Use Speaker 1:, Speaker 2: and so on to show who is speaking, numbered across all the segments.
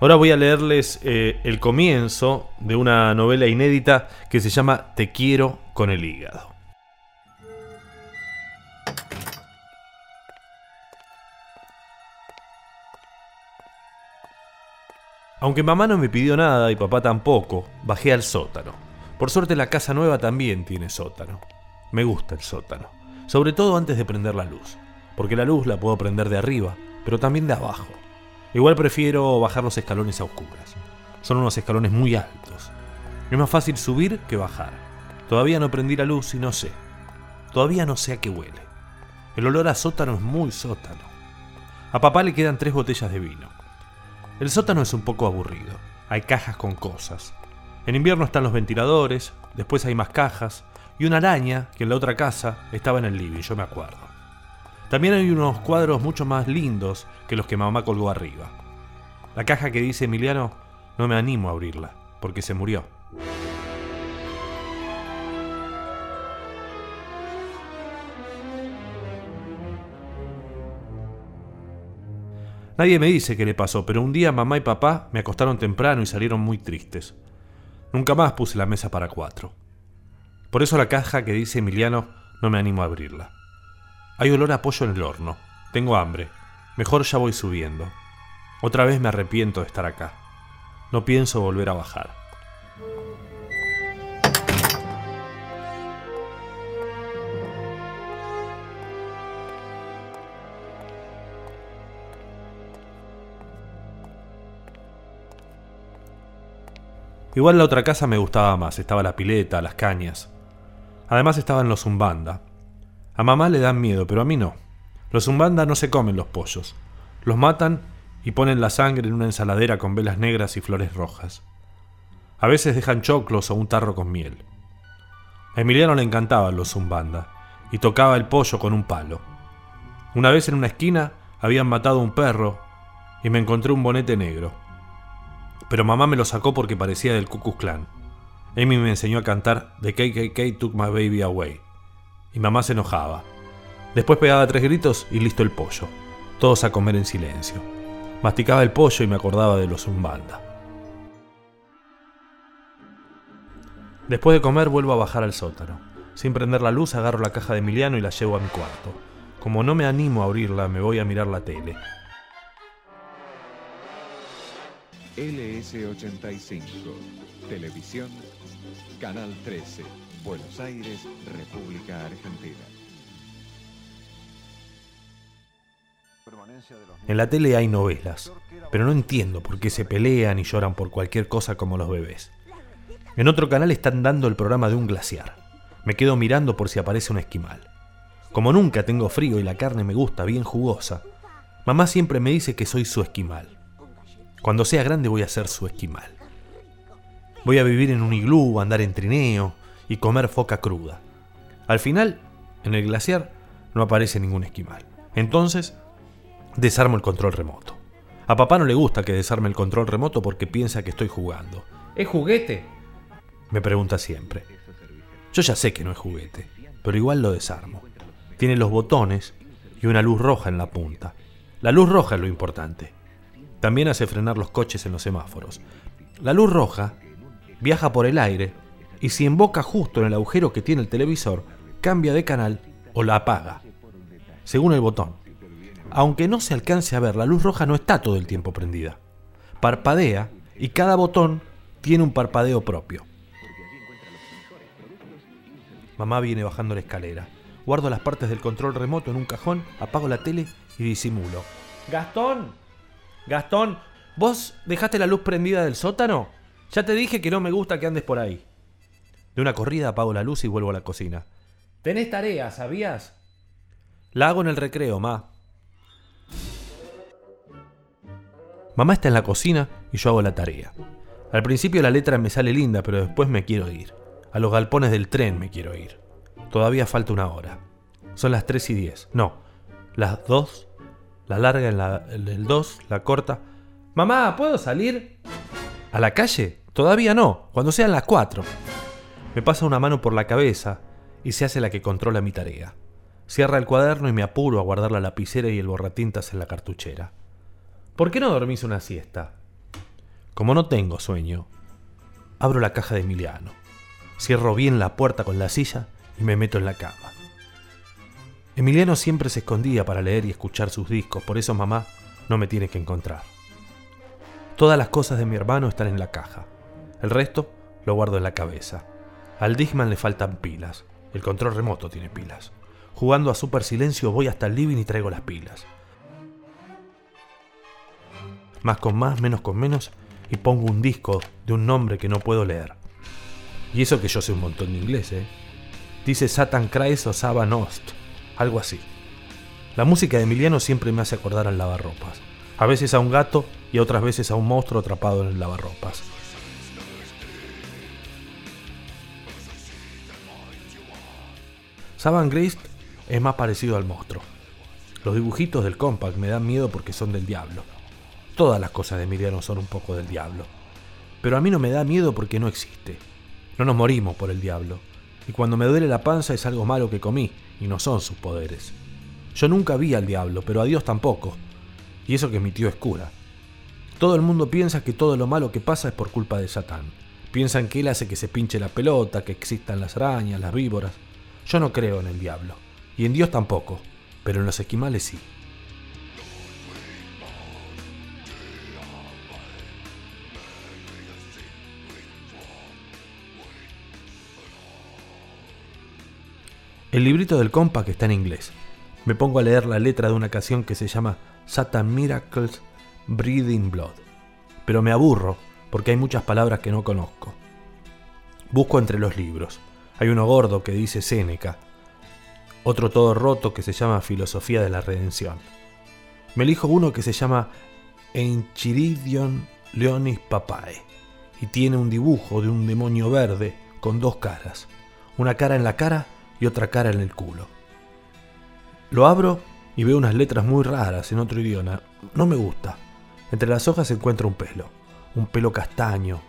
Speaker 1: Ahora voy a leerles eh, el comienzo de una novela inédita que se llama Te quiero con el hígado. Aunque mamá no me pidió nada y papá tampoco, bajé al sótano. Por suerte la casa nueva también tiene sótano. Me gusta el sótano, sobre todo antes de prender la luz, porque la luz la puedo prender de arriba, pero también de abajo. Igual prefiero bajar los escalones a oscuras. Son unos escalones muy altos. Es más fácil subir que bajar. Todavía no prendí la luz y no sé. Todavía no sé a qué huele. El olor a sótano es muy sótano. A papá le quedan tres botellas de vino. El sótano es un poco aburrido. Hay cajas con cosas. En invierno están los ventiladores, después hay más cajas y una araña que en la otra casa estaba en el living, yo me acuerdo. También hay unos cuadros mucho más lindos que los que mamá colgó arriba. La caja que dice Emiliano, no me animo a abrirla, porque se murió. Nadie me dice qué le pasó, pero un día mamá y papá me acostaron temprano y salieron muy tristes. Nunca más puse la mesa para cuatro. Por eso la caja que dice Emiliano no me animo a abrirla. Hay olor a pollo en el horno. Tengo hambre. Mejor ya voy subiendo. Otra vez me arrepiento de estar acá. No pienso volver a bajar. Igual la otra casa me gustaba más, estaba la pileta, las cañas. Además estaban los zumbanda, a mamá le dan miedo, pero a mí no. Los zumbanda no se comen los pollos. Los matan y ponen la sangre en una ensaladera con velas negras y flores rojas. A veces dejan choclos o un tarro con miel. A Emiliano le encantaban los zumbanda y tocaba el pollo con un palo. Una vez en una esquina habían matado a un perro y me encontré un bonete negro. Pero mamá me lo sacó porque parecía del Ku Klux Klan. Amy me enseñó a cantar The KKK Took My Baby Away y mamá se enojaba. Después pegaba tres gritos y listo el pollo. Todos a comer en silencio. Masticaba el pollo y me acordaba de los zumbanda. Después de comer vuelvo a bajar al sótano. Sin prender la luz agarro la caja de Emiliano y la llevo a mi cuarto. Como no me animo a abrirla, me voy a mirar la tele.
Speaker 2: LS85, Televisión, Canal 13. Buenos Aires, República Argentina.
Speaker 1: En la tele hay novelas, pero no entiendo por qué se pelean y lloran por cualquier cosa como los bebés. En otro canal están dando el programa de un glaciar. Me quedo mirando por si aparece un esquimal. Como nunca tengo frío y la carne me gusta bien jugosa, mamá siempre me dice que soy su esquimal. Cuando sea grande voy a ser su esquimal. Voy a vivir en un iglú, andar en trineo, y comer foca cruda. Al final, en el glaciar no aparece ningún esquimal. Entonces, desarmo el control remoto. A papá no le gusta que desarme el control remoto porque piensa que estoy jugando. ¿Es juguete? Me pregunta siempre. Yo ya sé que no es juguete, pero igual lo desarmo. Tiene los botones y una luz roja en la punta. La luz roja es lo importante. También hace frenar los coches en los semáforos. La luz roja viaja por el aire y si emboca justo en el agujero que tiene el televisor, cambia de canal o la apaga, según el botón. Aunque no se alcance a ver, la luz roja no está todo el tiempo prendida. Parpadea y cada botón tiene un parpadeo propio. Mamá viene bajando la escalera. Guardo las partes del control remoto en un cajón, apago la tele y disimulo. Gastón, Gastón, ¿vos dejaste la luz prendida del sótano? Ya te dije que no me gusta que andes por ahí. De una corrida apago la luz y vuelvo a la cocina. Tenés tarea, ¿sabías? La hago en el recreo, ma. Mamá está en la cocina y yo hago la tarea. Al principio la letra me sale linda, pero después me quiero ir. A los galpones del tren me quiero ir. Todavía falta una hora. Son las 3 y 10. No, las 2. La larga en la, el 2, la corta. Mamá, ¿puedo salir? ¿A la calle? Todavía no, cuando sean las 4. Me pasa una mano por la cabeza y se hace la que controla mi tarea. Cierra el cuaderno y me apuro a guardar la lapicera y el borratintas en la cartuchera. ¿Por qué no dormís una siesta? Como no tengo sueño, abro la caja de Emiliano, cierro bien la puerta con la silla y me meto en la cama. Emiliano siempre se escondía para leer y escuchar sus discos, por eso mamá no me tiene que encontrar. Todas las cosas de mi hermano están en la caja. El resto lo guardo en la cabeza. Al Digman le faltan pilas. El control remoto tiene pilas. Jugando a super silencio voy hasta el living y traigo las pilas. Más con más, menos con menos, y pongo un disco de un nombre que no puedo leer. Y eso que yo sé un montón de inglés, ¿eh? Dice Satan Christ o Saba Nost, algo así. La música de Emiliano siempre me hace acordar al lavarropas. A veces a un gato y otras veces a un monstruo atrapado en el lavarropas. Saban Grist es más parecido al monstruo. Los dibujitos del compact me dan miedo porque son del diablo. Todas las cosas de Emiliano son un poco del diablo. Pero a mí no me da miedo porque no existe. No nos morimos por el diablo. Y cuando me duele la panza es algo malo que comí, y no son sus poderes. Yo nunca vi al diablo, pero a Dios tampoco. Y eso que mi tío es cura. Todo el mundo piensa que todo lo malo que pasa es por culpa de Satán. Piensan que él hace que se pinche la pelota, que existan las arañas, las víboras. Yo no creo en el diablo, y en Dios tampoco, pero en los esquimales sí. El librito del compa que está en inglés. Me pongo a leer la letra de una canción que se llama Satan Miracles Breathing Blood. Pero me aburro porque hay muchas palabras que no conozco. Busco entre los libros. Hay uno gordo que dice Séneca, otro todo roto que se llama Filosofía de la Redención. Me elijo uno que se llama Enchiridion Leonis Papae y tiene un dibujo de un demonio verde con dos caras, una cara en la cara y otra cara en el culo. Lo abro y veo unas letras muy raras en otro idioma. No me gusta. Entre las hojas se encuentra un pelo, un pelo castaño,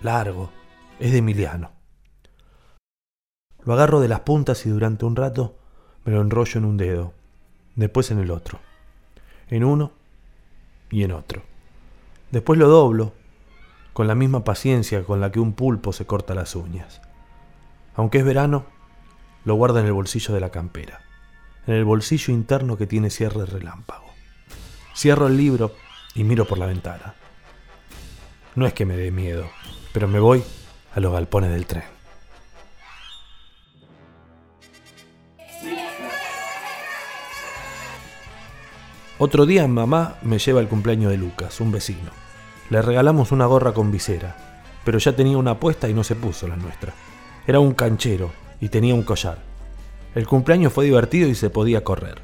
Speaker 1: largo, es de Emiliano. Lo agarro de las puntas y durante un rato me lo enrollo en un dedo, después en el otro, en uno y en otro. Después lo doblo, con la misma paciencia con la que un pulpo se corta las uñas. Aunque es verano, lo guardo en el bolsillo de la campera, en el bolsillo interno que tiene cierre relámpago. Cierro el libro y miro por la ventana. No es que me dé miedo, pero me voy a los galpones del tren. Otro día mamá me lleva el cumpleaños de Lucas, un vecino. Le regalamos una gorra con visera, pero ya tenía una apuesta y no se puso la nuestra. Era un canchero y tenía un collar. El cumpleaños fue divertido y se podía correr.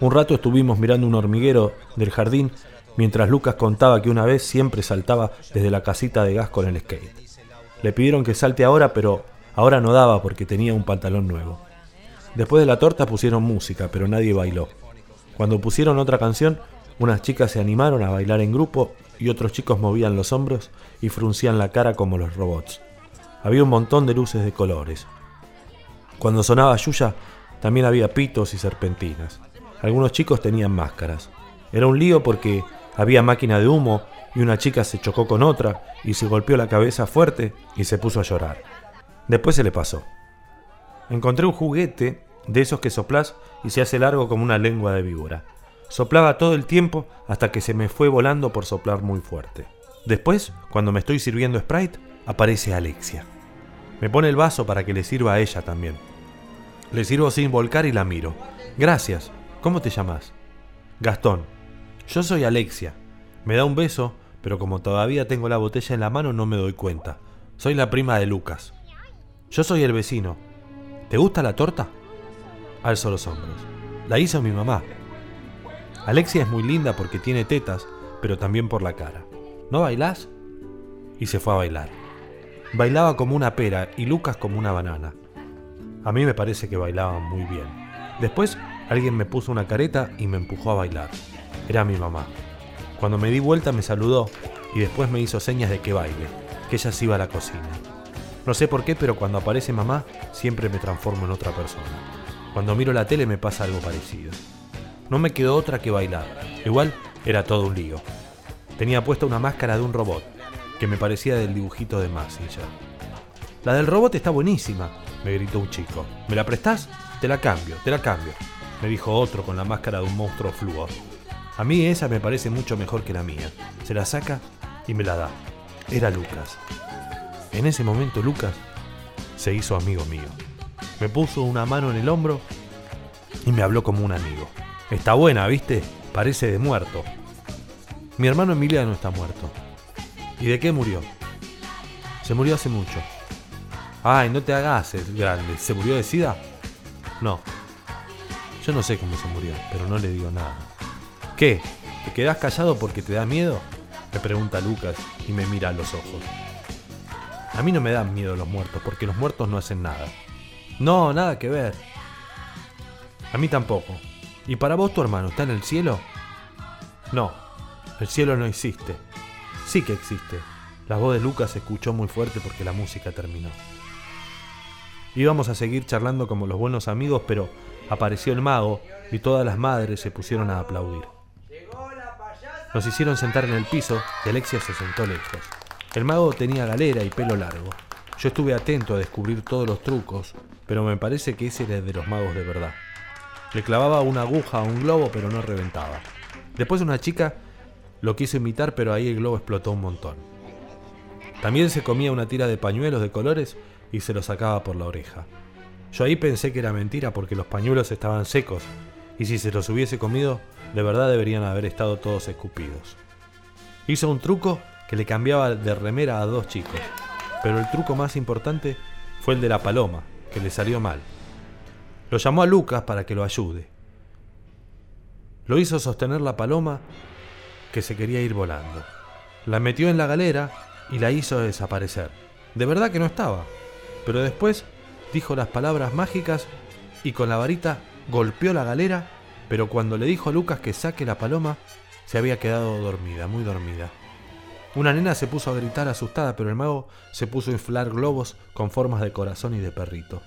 Speaker 1: Un rato estuvimos mirando un hormiguero del jardín mientras Lucas contaba que una vez siempre saltaba desde la casita de gas con el skate. Le pidieron que salte ahora, pero ahora no daba porque tenía un pantalón nuevo. Después de la torta pusieron música, pero nadie bailó. Cuando pusieron otra canción, unas chicas se animaron a bailar en grupo y otros chicos movían los hombros y fruncían la cara como los robots. Había un montón de luces de colores. Cuando sonaba Yuya, también había pitos y serpentinas. Algunos chicos tenían máscaras. Era un lío porque había máquina de humo y una chica se chocó con otra y se golpeó la cabeza fuerte y se puso a llorar. Después se le pasó. Encontré un juguete de esos que soplás y se hace largo como una lengua de víbora. Soplaba todo el tiempo hasta que se me fue volando por soplar muy fuerte. Después, cuando me estoy sirviendo Sprite, aparece Alexia. Me pone el vaso para que le sirva a ella también. Le sirvo sin volcar y la miro. Gracias. ¿Cómo te llamas? Gastón. Yo soy Alexia. Me da un beso, pero como todavía tengo la botella en la mano no me doy cuenta. Soy la prima de Lucas. Yo soy el vecino. ¿Te gusta la torta? Alzo los hombros. La hizo mi mamá. Alexia es muy linda porque tiene tetas, pero también por la cara. ¿No bailás? Y se fue a bailar. Bailaba como una pera y Lucas como una banana. A mí me parece que bailaban muy bien. Después alguien me puso una careta y me empujó a bailar. Era mi mamá. Cuando me di vuelta me saludó y después me hizo señas de que baile, que ella se iba a la cocina. No sé por qué, pero cuando aparece mamá siempre me transformo en otra persona. Cuando miro la tele me pasa algo parecido. No me quedó otra que bailar. Igual era todo un lío. Tenía puesta una máscara de un robot, que me parecía del dibujito de Massinger. La del robot está buenísima, me gritó un chico. ¿Me la prestás? Te la cambio, te la cambio, me dijo otro con la máscara de un monstruo fluo. A mí esa me parece mucho mejor que la mía. Se la saca y me la da. Era Lucas. En ese momento Lucas se hizo amigo mío. Me puso una mano en el hombro y me habló como un amigo. Está buena, ¿viste? Parece de muerto. Mi hermano Emiliano está muerto. ¿Y de qué murió? Se murió hace mucho. Ay, no te hagas el grande. ¿Se murió de sida? No. Yo no sé cómo se murió, pero no le digo nada. ¿Qué? ¿Te quedás callado porque te da miedo? Me pregunta Lucas y me mira a los ojos. A mí no me dan miedo los muertos, porque los muertos no hacen nada. No, nada que ver. A mí tampoco. ¿Y para vos tu hermano está en el cielo? No, el cielo no existe. Sí que existe. La voz de Lucas se escuchó muy fuerte porque la música terminó. Íbamos a seguir charlando como los buenos amigos, pero apareció el mago y todas las madres se pusieron a aplaudir. Nos hicieron sentar en el piso y Alexia se sentó lejos. El mago tenía galera y pelo largo. Yo estuve atento a descubrir todos los trucos, pero me parece que ese era de los magos de verdad. Le clavaba una aguja a un globo, pero no reventaba. Después una chica lo quiso imitar, pero ahí el globo explotó un montón. También se comía una tira de pañuelos de colores y se lo sacaba por la oreja. Yo ahí pensé que era mentira porque los pañuelos estaban secos y si se los hubiese comido, de verdad deberían haber estado todos escupidos. Hizo un truco que le cambiaba de remera a dos chicos, pero el truco más importante fue el de la paloma, que le salió mal. Lo llamó a Lucas para que lo ayude. Lo hizo sostener la paloma que se quería ir volando. La metió en la galera y la hizo desaparecer. De verdad que no estaba, pero después dijo las palabras mágicas y con la varita golpeó la galera, pero cuando le dijo a Lucas que saque la paloma, se había quedado dormida, muy dormida. Una nena se puso a gritar asustada, pero el mago se puso a inflar globos con formas de corazón y de perrito.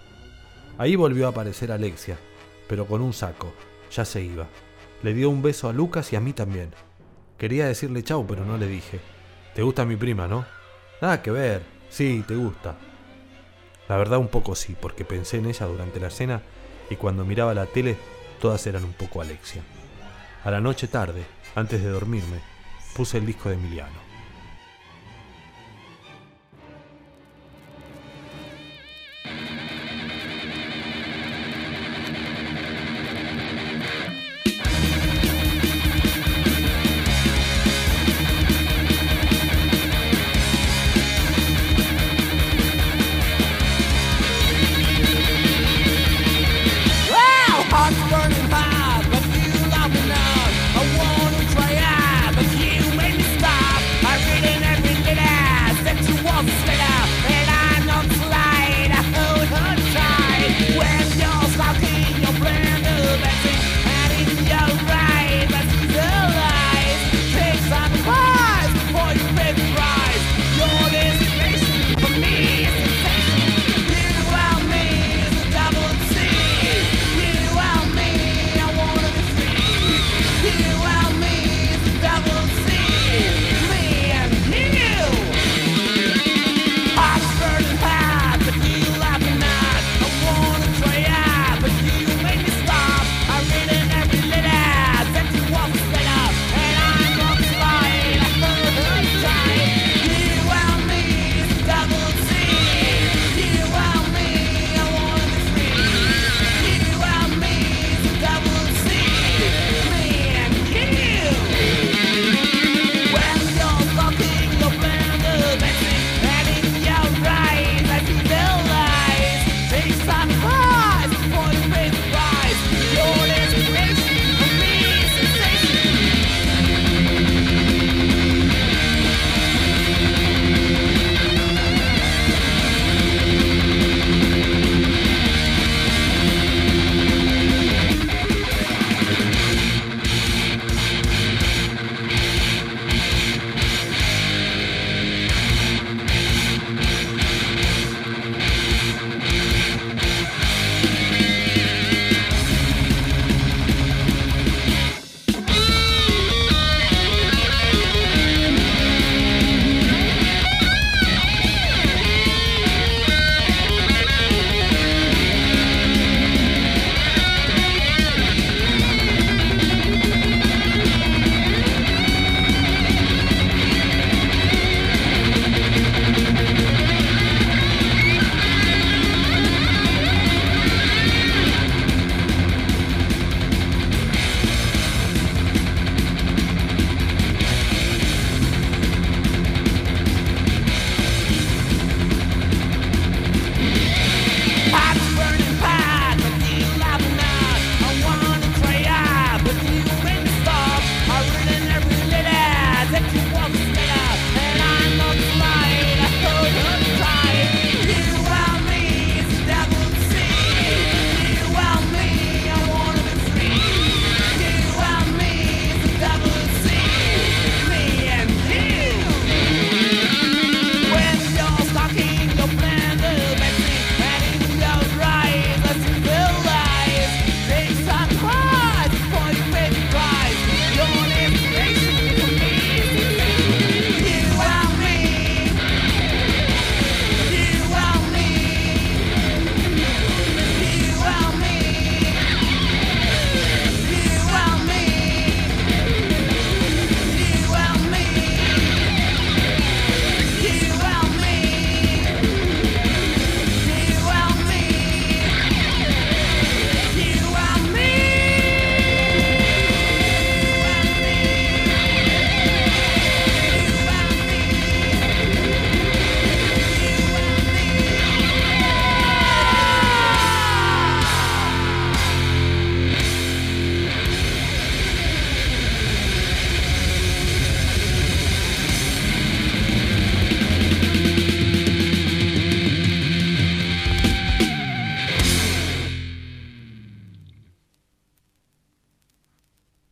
Speaker 1: Ahí volvió a aparecer Alexia, pero con un saco. Ya se iba. Le dio un beso a Lucas y a mí también. Quería decirle chau, pero no le dije. ¿Te gusta mi prima, no? Nada que ver. Sí, te gusta. La verdad un poco sí, porque pensé en ella durante la cena y cuando miraba la tele todas eran un poco Alexia. A la noche tarde, antes de dormirme, puse el disco de Emiliano.